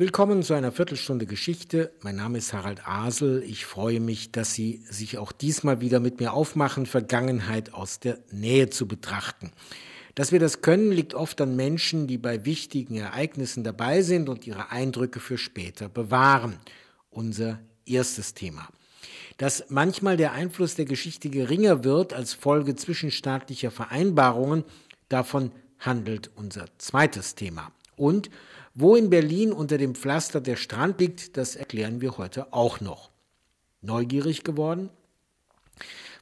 Willkommen zu einer Viertelstunde Geschichte. Mein Name ist Harald Asel. Ich freue mich, dass Sie sich auch diesmal wieder mit mir aufmachen, Vergangenheit aus der Nähe zu betrachten. Dass wir das können, liegt oft an Menschen, die bei wichtigen Ereignissen dabei sind und ihre Eindrücke für später bewahren. Unser erstes Thema. Dass manchmal der Einfluss der Geschichte geringer wird als Folge zwischenstaatlicher Vereinbarungen, davon handelt unser zweites Thema. Und wo in Berlin unter dem Pflaster der Strand liegt, das erklären wir heute auch noch. Neugierig geworden?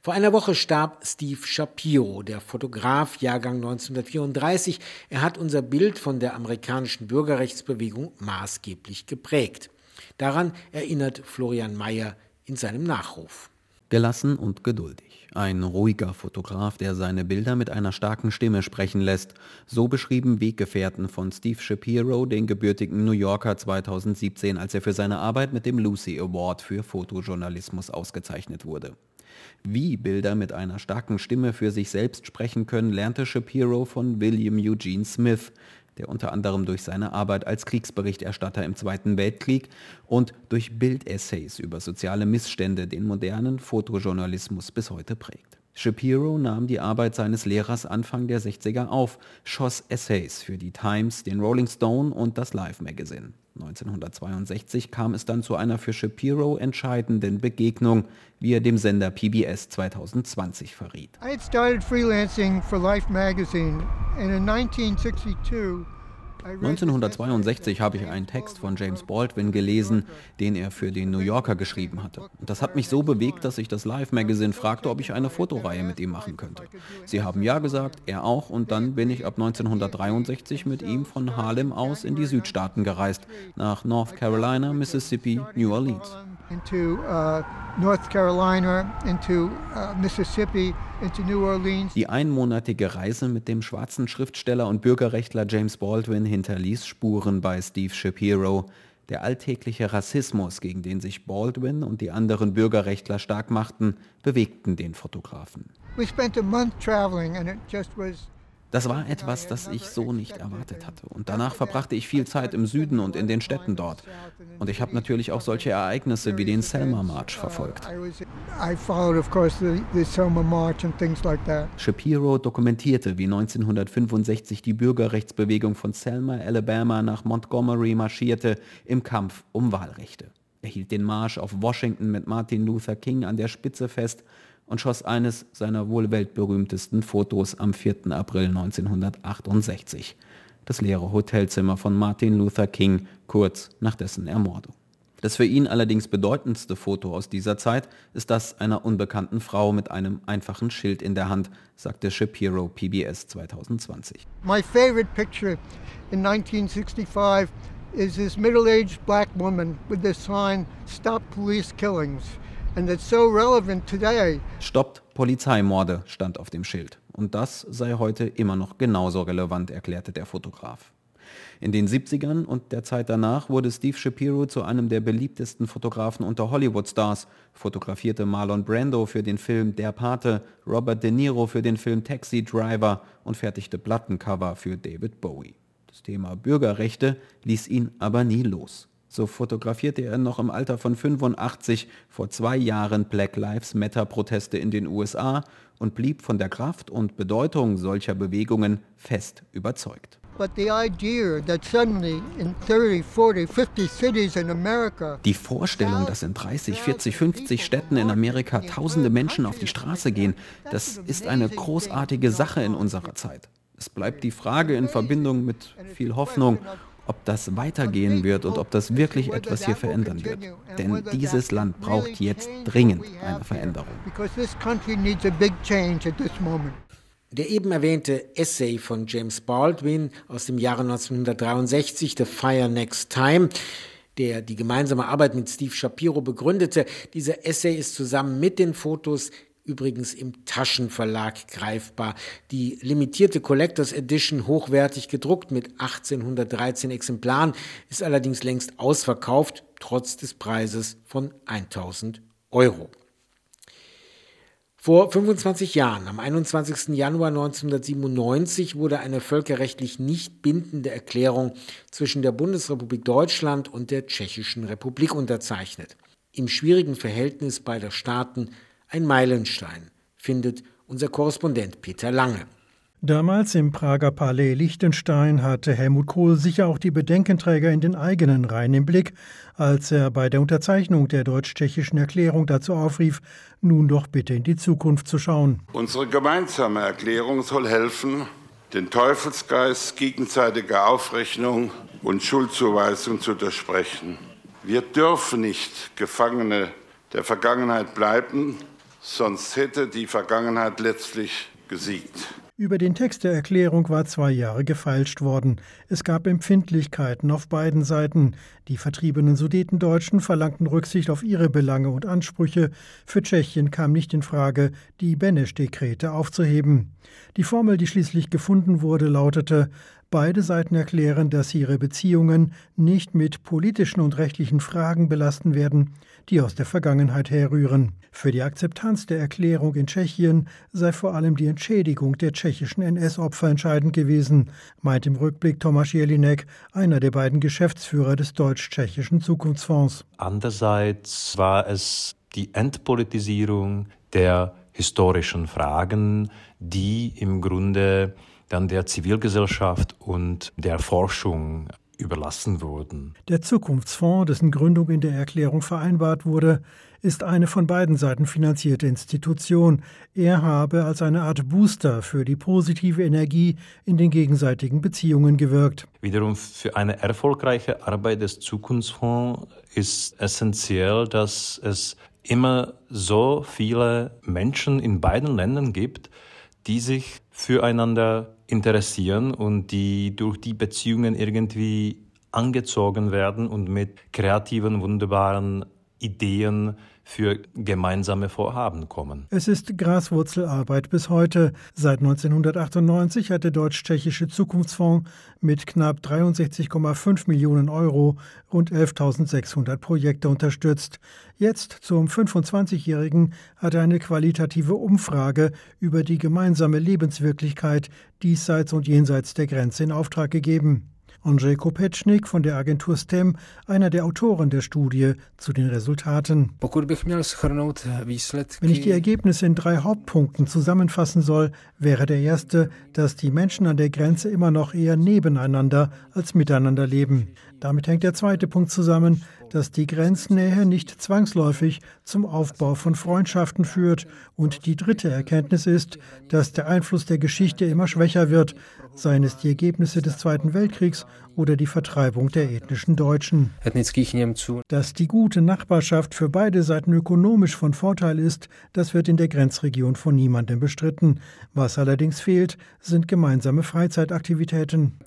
Vor einer Woche starb Steve Shapiro, der Fotograf Jahrgang 1934. Er hat unser Bild von der amerikanischen Bürgerrechtsbewegung maßgeblich geprägt. Daran erinnert Florian Mayer in seinem Nachruf. Gelassen und geduldig. Ein ruhiger Fotograf, der seine Bilder mit einer starken Stimme sprechen lässt. So beschrieben Weggefährten von Steve Shapiro, den gebürtigen New Yorker 2017, als er für seine Arbeit mit dem Lucy Award für Fotojournalismus ausgezeichnet wurde. Wie Bilder mit einer starken Stimme für sich selbst sprechen können, lernte Shapiro von William Eugene Smith, der unter anderem durch seine Arbeit als Kriegsberichterstatter im Zweiten Weltkrieg und durch Bildessays über soziale Missstände den modernen Fotojournalismus bis heute prägt. Shapiro nahm die Arbeit seines Lehrers Anfang der 60er auf, schoss Essays für die Times, den Rolling Stone und das Life Magazine. 1962 kam es dann zu einer für Shapiro entscheidenden Begegnung, wie er dem Sender PBS 2020 verriet. I had started freelancing for Life magazine and in 1962 1962 habe ich einen Text von James Baldwin gelesen, den er für den New Yorker geschrieben hatte. Das hat mich so bewegt, dass ich das Live Magazine fragte, ob ich eine Fotoreihe mit ihm machen könnte. Sie haben ja gesagt, er auch, und dann bin ich ab 1963 mit ihm von Harlem aus in die Südstaaten gereist, nach North Carolina, Mississippi, New Orleans into uh, North Carolina, into uh, Mississippi, into New Orleans. Die einmonatige Reise mit dem schwarzen Schriftsteller und Bürgerrechtler James Baldwin hinterließ Spuren bei Steve Shapiro. Der alltägliche Rassismus, gegen den sich Baldwin und die anderen Bürgerrechtler stark machten, bewegten den Fotografen. We spent a month traveling and it just was das war etwas, das ich so nicht erwartet hatte. Und danach verbrachte ich viel Zeit im Süden und in den Städten dort. Und ich habe natürlich auch solche Ereignisse wie den Selma March verfolgt. Shapiro dokumentierte, wie 1965 die Bürgerrechtsbewegung von Selma, Alabama nach Montgomery marschierte im Kampf um Wahlrechte. Er hielt den Marsch auf Washington mit Martin Luther King an der Spitze fest und schoss eines seiner wohl weltberühmtesten Fotos am 4. April 1968. Das leere Hotelzimmer von Martin Luther King kurz nach dessen Ermordung. Das für ihn allerdings bedeutendste Foto aus dieser Zeit ist das einer unbekannten Frau mit einem einfachen Schild in der Hand, sagte Shapiro PBS 2020. My favorite picture in 1965 is this middle-aged black woman with the sign Stop Police Killings. Stoppt Polizeimorde stand auf dem Schild. Und das sei heute immer noch genauso relevant, erklärte der Fotograf. In den 70ern und der Zeit danach wurde Steve Shapiro zu einem der beliebtesten Fotografen unter Hollywood-Stars, fotografierte Marlon Brando für den Film Der Pate, Robert De Niro für den Film Taxi Driver und fertigte Plattencover für David Bowie. Das Thema Bürgerrechte ließ ihn aber nie los. So fotografierte er noch im Alter von 85 vor zwei Jahren Black Lives Matter Proteste in den USA und blieb von der Kraft und Bedeutung solcher Bewegungen fest überzeugt. Die Vorstellung, dass in 30, 40, 50 Städten in Amerika tausende Menschen auf die Straße gehen, das ist eine großartige Sache in unserer Zeit. Es bleibt die Frage in Verbindung mit viel Hoffnung, ob das weitergehen wird und ob das wirklich etwas hier verändern wird. Denn dieses Land braucht jetzt dringend eine Veränderung. Der eben erwähnte Essay von James Baldwin aus dem Jahre 1963, The Fire Next Time, der die gemeinsame Arbeit mit Steve Shapiro begründete. Dieser Essay ist zusammen mit den Fotos übrigens im Taschenverlag greifbar. Die limitierte Collectors Edition, hochwertig gedruckt mit 1813 Exemplaren, ist allerdings längst ausverkauft, trotz des Preises von 1000 Euro. Vor 25 Jahren, am 21. Januar 1997, wurde eine völkerrechtlich nicht bindende Erklärung zwischen der Bundesrepublik Deutschland und der Tschechischen Republik unterzeichnet. Im schwierigen Verhältnis beider Staaten ein Meilenstein, findet unser Korrespondent Peter Lange. Damals im Prager Palais Liechtenstein hatte Helmut Kohl sicher auch die Bedenkenträger in den eigenen Reihen im Blick, als er bei der Unterzeichnung der deutsch-tschechischen Erklärung dazu aufrief, nun doch bitte in die Zukunft zu schauen. Unsere gemeinsame Erklärung soll helfen, den Teufelsgeist gegenseitiger Aufrechnung und Schuldzuweisung zu durchbrechen. Wir dürfen nicht Gefangene der Vergangenheit bleiben, sonst hätte die Vergangenheit letztlich gesiegt. Über den Text der Erklärung war zwei Jahre gefeilscht worden. Es gab Empfindlichkeiten auf beiden Seiten. Die vertriebenen Sudetendeutschen verlangten Rücksicht auf ihre Belange und Ansprüche. Für Tschechien kam nicht in Frage, die Benesch-Dekrete aufzuheben. Die Formel, die schließlich gefunden wurde, lautete Beide Seiten erklären, dass sie ihre Beziehungen nicht mit politischen und rechtlichen Fragen belasten werden, die aus der Vergangenheit herrühren. Für die Akzeptanz der Erklärung in Tschechien sei vor allem die Entschädigung der tschechischen NS-Opfer entscheidend gewesen, meint im Rückblick Tomasz Jelinek, einer der beiden Geschäftsführer des deutsch-tschechischen Zukunftsfonds. Andererseits war es die Entpolitisierung der historischen Fragen, die im Grunde dann der Zivilgesellschaft und der Forschung überlassen wurden. Der Zukunftsfonds, dessen Gründung in der Erklärung vereinbart wurde, ist eine von beiden Seiten finanzierte Institution. Er habe als eine Art Booster für die positive Energie in den gegenseitigen Beziehungen gewirkt. Wiederum für eine erfolgreiche Arbeit des Zukunftsfonds ist essentiell, dass es immer so viele Menschen in beiden Ländern gibt, die sich füreinander interessieren und die durch die Beziehungen irgendwie angezogen werden und mit kreativen, wunderbaren Ideen für gemeinsame Vorhaben kommen. Es ist Graswurzelarbeit bis heute. Seit 1998 hat der Deutsch-Tschechische Zukunftsfonds mit knapp 63,5 Millionen Euro rund 11.600 Projekte unterstützt. Jetzt, zum 25-Jährigen, hat er eine qualitative Umfrage über die gemeinsame Lebenswirklichkeit diesseits und jenseits der Grenze in Auftrag gegeben. Andrzej Kopečnik von der Agentur STEM, einer der Autoren der Studie, zu den Resultaten. Wenn ich die Ergebnisse in drei Hauptpunkten zusammenfassen soll, wäre der erste, dass die Menschen an der Grenze immer noch eher nebeneinander als miteinander leben. Damit hängt der zweite Punkt zusammen, dass die Grenznähe nicht zwangsläufig zum Aufbau von Freundschaften führt. Und die dritte Erkenntnis ist, dass der Einfluss der Geschichte immer schwächer wird, seien es die Ergebnisse des Zweiten Weltkriegs oder die Vertreibung der ethnischen Deutschen. Dass die gute Nachbarschaft für beide Seiten ökonomisch von Vorteil ist, das wird in der Grenzregion von niemandem bestritten. Was allerdings fehlt, sind gemeinsame Freizeitaktivitäten.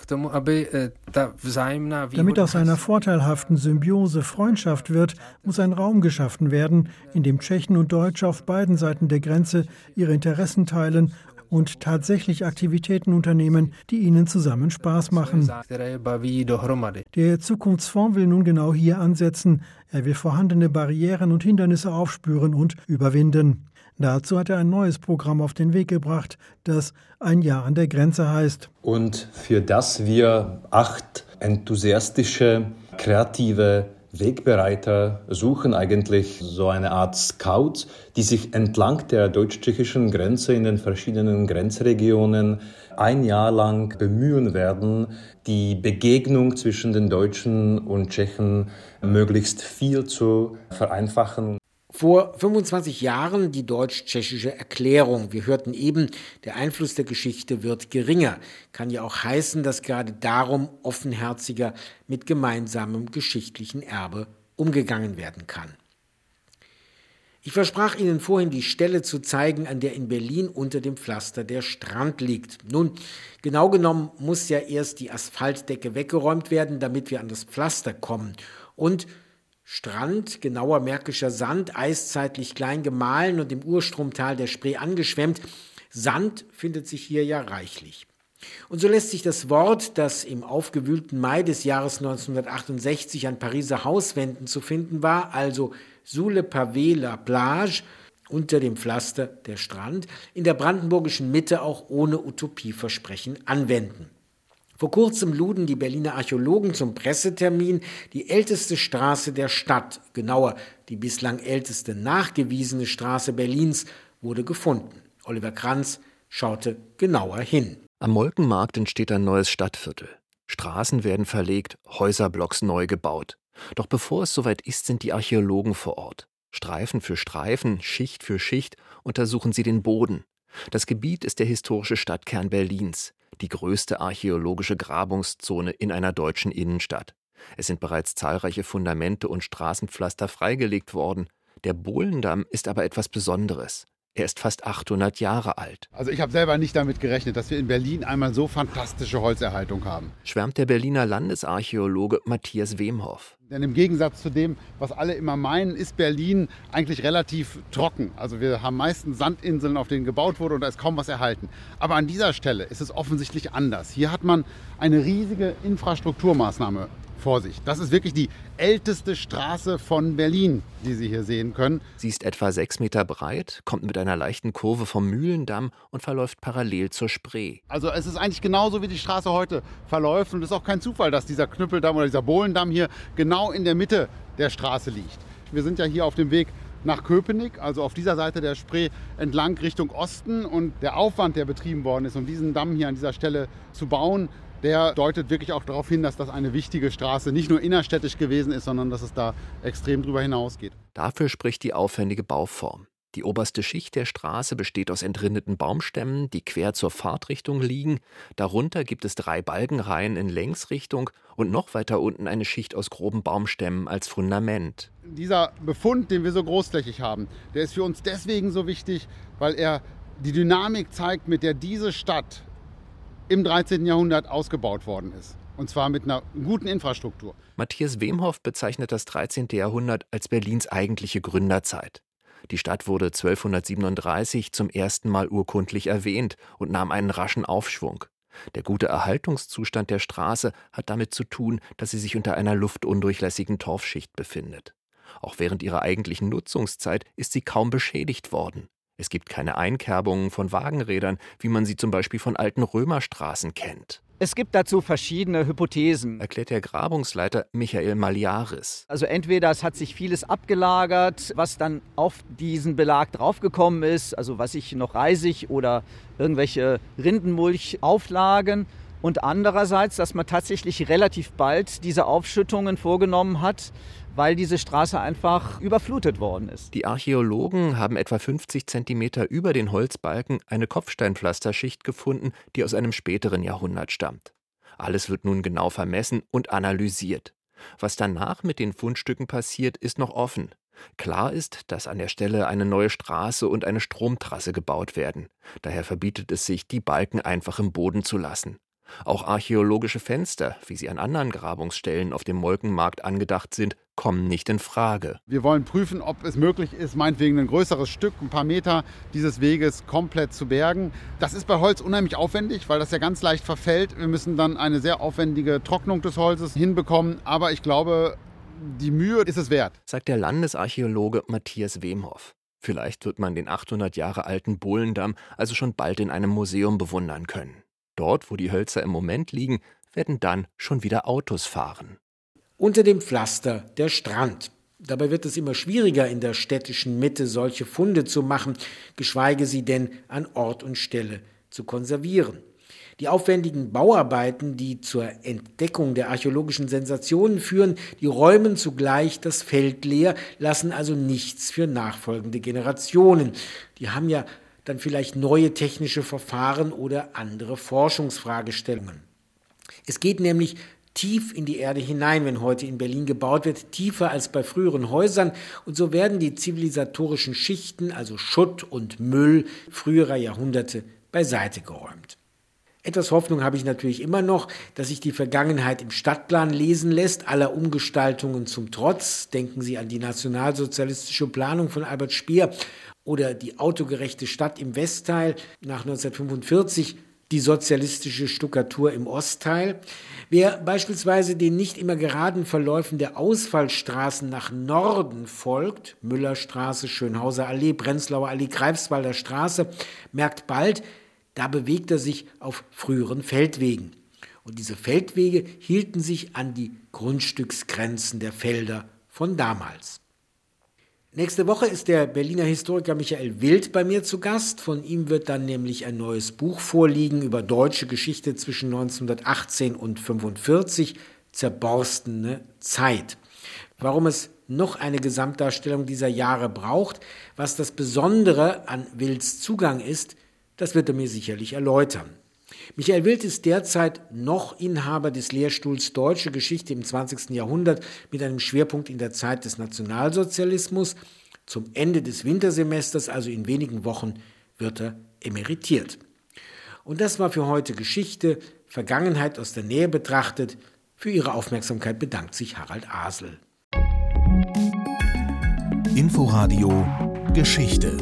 Damit aus einer vorteilhaften Symbiose Freundschaft wird, muss ein Raum geschaffen werden, in dem Tschechen und Deutsche auf beiden Seiten der Grenze ihre Interessen teilen und tatsächlich Aktivitäten unternehmen, die ihnen zusammen Spaß machen. Der Zukunftsfonds will nun genau hier ansetzen. Er will vorhandene Barrieren und Hindernisse aufspüren und überwinden. Dazu hat er ein neues Programm auf den Weg gebracht, das ein Jahr an der Grenze heißt. Und für das wir acht enthusiastische, kreative Wegbereiter suchen eigentlich so eine Art Scouts, die sich entlang der deutsch-tschechischen Grenze in den verschiedenen Grenzregionen ein Jahr lang bemühen werden, die Begegnung zwischen den Deutschen und Tschechen möglichst viel zu vereinfachen. Vor 25 Jahren die deutsch-tschechische Erklärung. Wir hörten eben, der Einfluss der Geschichte wird geringer. Kann ja auch heißen, dass gerade darum offenherziger mit gemeinsamem geschichtlichen Erbe umgegangen werden kann. Ich versprach Ihnen vorhin, die Stelle zu zeigen, an der in Berlin unter dem Pflaster der Strand liegt. Nun, genau genommen muss ja erst die Asphaltdecke weggeräumt werden, damit wir an das Pflaster kommen. Und Strand, genauer märkischer Sand, eiszeitlich klein gemahlen und im Urstromtal der Spree angeschwemmt. Sand findet sich hier ja reichlich. Und so lässt sich das Wort, das im aufgewühlten Mai des Jahres 1968 an Pariser Hauswänden zu finden war, also sous le pavé la plage unter dem Pflaster der Strand, in der brandenburgischen Mitte auch ohne Utopieversprechen anwenden. Vor kurzem luden die Berliner Archäologen zum Pressetermin die älteste Straße der Stadt, genauer die bislang älteste nachgewiesene Straße Berlins, wurde gefunden. Oliver Kranz schaute genauer hin. Am Molkenmarkt entsteht ein neues Stadtviertel. Straßen werden verlegt, Häuserblocks neu gebaut. Doch bevor es soweit ist, sind die Archäologen vor Ort. Streifen für Streifen, Schicht für Schicht untersuchen sie den Boden. Das Gebiet ist der historische Stadtkern Berlins die größte archäologische Grabungszone in einer deutschen Innenstadt. Es sind bereits zahlreiche Fundamente und Straßenpflaster freigelegt worden. Der Bohlendamm ist aber etwas Besonderes. Er ist fast 800 Jahre alt. Also ich habe selber nicht damit gerechnet, dass wir in Berlin einmal so fantastische Holzerhaltung haben. Schwärmt der Berliner Landesarchäologe Matthias Wemhoff. Denn im Gegensatz zu dem, was alle immer meinen, ist Berlin eigentlich relativ trocken. Also wir haben meistens Sandinseln, auf denen gebaut wurde und da ist kaum was erhalten. Aber an dieser Stelle ist es offensichtlich anders. Hier hat man eine riesige Infrastrukturmaßnahme Vorsicht, das ist wirklich die älteste Straße von Berlin, die Sie hier sehen können. Sie ist etwa sechs Meter breit, kommt mit einer leichten Kurve vom Mühlendamm und verläuft parallel zur Spree. Also es ist eigentlich genauso, wie die Straße heute verläuft. Und es ist auch kein Zufall, dass dieser Knüppeldamm oder dieser Bohlendamm hier genau in der Mitte der Straße liegt. Wir sind ja hier auf dem Weg nach Köpenick, also auf dieser Seite der Spree entlang Richtung Osten. Und der Aufwand, der betrieben worden ist, um diesen Damm hier an dieser Stelle zu bauen, der deutet wirklich auch darauf hin, dass das eine wichtige Straße nicht nur innerstädtisch gewesen ist, sondern dass es da extrem drüber hinausgeht. Dafür spricht die aufwendige Bauform. Die oberste Schicht der Straße besteht aus entrindeten Baumstämmen, die quer zur Fahrtrichtung liegen. Darunter gibt es drei Balkenreihen in Längsrichtung und noch weiter unten eine Schicht aus groben Baumstämmen als Fundament. Dieser Befund, den wir so großflächig haben, der ist für uns deswegen so wichtig, weil er die Dynamik zeigt, mit der diese Stadt im 13. Jahrhundert ausgebaut worden ist. Und zwar mit einer guten Infrastruktur. Matthias Wemhoff bezeichnet das 13. Jahrhundert als Berlins eigentliche Gründerzeit. Die Stadt wurde 1237 zum ersten Mal urkundlich erwähnt und nahm einen raschen Aufschwung. Der gute Erhaltungszustand der Straße hat damit zu tun, dass sie sich unter einer luftundurchlässigen Torfschicht befindet. Auch während ihrer eigentlichen Nutzungszeit ist sie kaum beschädigt worden. Es gibt keine Einkerbungen von Wagenrädern, wie man sie zum Beispiel von alten Römerstraßen kennt. Es gibt dazu verschiedene Hypothesen, erklärt der Grabungsleiter Michael Maliaris. Also entweder es hat sich vieles abgelagert, was dann auf diesen Belag draufgekommen ist, also was ich noch Reisig oder irgendwelche Rindenmulchauflagen. Und andererseits, dass man tatsächlich relativ bald diese Aufschüttungen vorgenommen hat, weil diese Straße einfach überflutet worden ist. Die Archäologen haben etwa 50 Zentimeter über den Holzbalken eine Kopfsteinpflasterschicht gefunden, die aus einem späteren Jahrhundert stammt. Alles wird nun genau vermessen und analysiert. Was danach mit den Fundstücken passiert, ist noch offen. Klar ist, dass an der Stelle eine neue Straße und eine Stromtrasse gebaut werden. Daher verbietet es sich, die Balken einfach im Boden zu lassen. Auch archäologische Fenster, wie sie an anderen Grabungsstellen auf dem Molkenmarkt angedacht sind, kommen nicht in Frage. Wir wollen prüfen, ob es möglich ist, meinetwegen ein größeres Stück, ein paar Meter dieses Weges komplett zu bergen. Das ist bei Holz unheimlich aufwendig, weil das ja ganz leicht verfällt. Wir müssen dann eine sehr aufwendige Trocknung des Holzes hinbekommen. Aber ich glaube, die Mühe ist es wert. Sagt der Landesarchäologe Matthias Wemhoff. Vielleicht wird man den 800 Jahre alten Bohlendamm also schon bald in einem Museum bewundern können. Dort, wo die Hölzer im Moment liegen, werden dann schon wieder Autos fahren. Unter dem Pflaster der Strand. Dabei wird es immer schwieriger, in der städtischen Mitte solche Funde zu machen, geschweige sie denn an Ort und Stelle zu konservieren. Die aufwendigen Bauarbeiten, die zur Entdeckung der archäologischen Sensationen führen, die räumen zugleich das Feld leer, lassen also nichts für nachfolgende Generationen. Die haben ja dann vielleicht neue technische Verfahren oder andere Forschungsfragestellungen. Es geht nämlich tief in die Erde hinein, wenn heute in Berlin gebaut wird, tiefer als bei früheren Häusern. Und so werden die zivilisatorischen Schichten, also Schutt und Müll früherer Jahrhunderte, beiseite geräumt. Etwas Hoffnung habe ich natürlich immer noch, dass sich die Vergangenheit im Stadtplan lesen lässt, aller Umgestaltungen zum Trotz. Denken Sie an die nationalsozialistische Planung von Albert Speer oder die autogerechte Stadt im Westteil nach 1945, die sozialistische Stuckatur im Ostteil. Wer beispielsweise den nicht immer geraden Verläufen der Ausfallstraßen nach Norden folgt, Müllerstraße, Schönhauser Allee, Prenzlauer Allee, Greifswalder Straße, merkt bald, da bewegt er sich auf früheren Feldwegen. Und diese Feldwege hielten sich an die Grundstücksgrenzen der Felder von damals. Nächste Woche ist der Berliner Historiker Michael Wild bei mir zu Gast. Von ihm wird dann nämlich ein neues Buch vorliegen über deutsche Geschichte zwischen 1918 und 1945, zerborstene Zeit. Warum es noch eine Gesamtdarstellung dieser Jahre braucht, was das Besondere an Wilds Zugang ist, das wird er mir sicherlich erläutern. Michael Wild ist derzeit noch Inhaber des Lehrstuhls Deutsche Geschichte im 20. Jahrhundert mit einem Schwerpunkt in der Zeit des Nationalsozialismus. Zum Ende des Wintersemesters, also in wenigen Wochen, wird er emeritiert. Und das war für heute Geschichte, Vergangenheit aus der Nähe betrachtet. Für Ihre Aufmerksamkeit bedankt sich Harald Asel. Inforadio Geschichte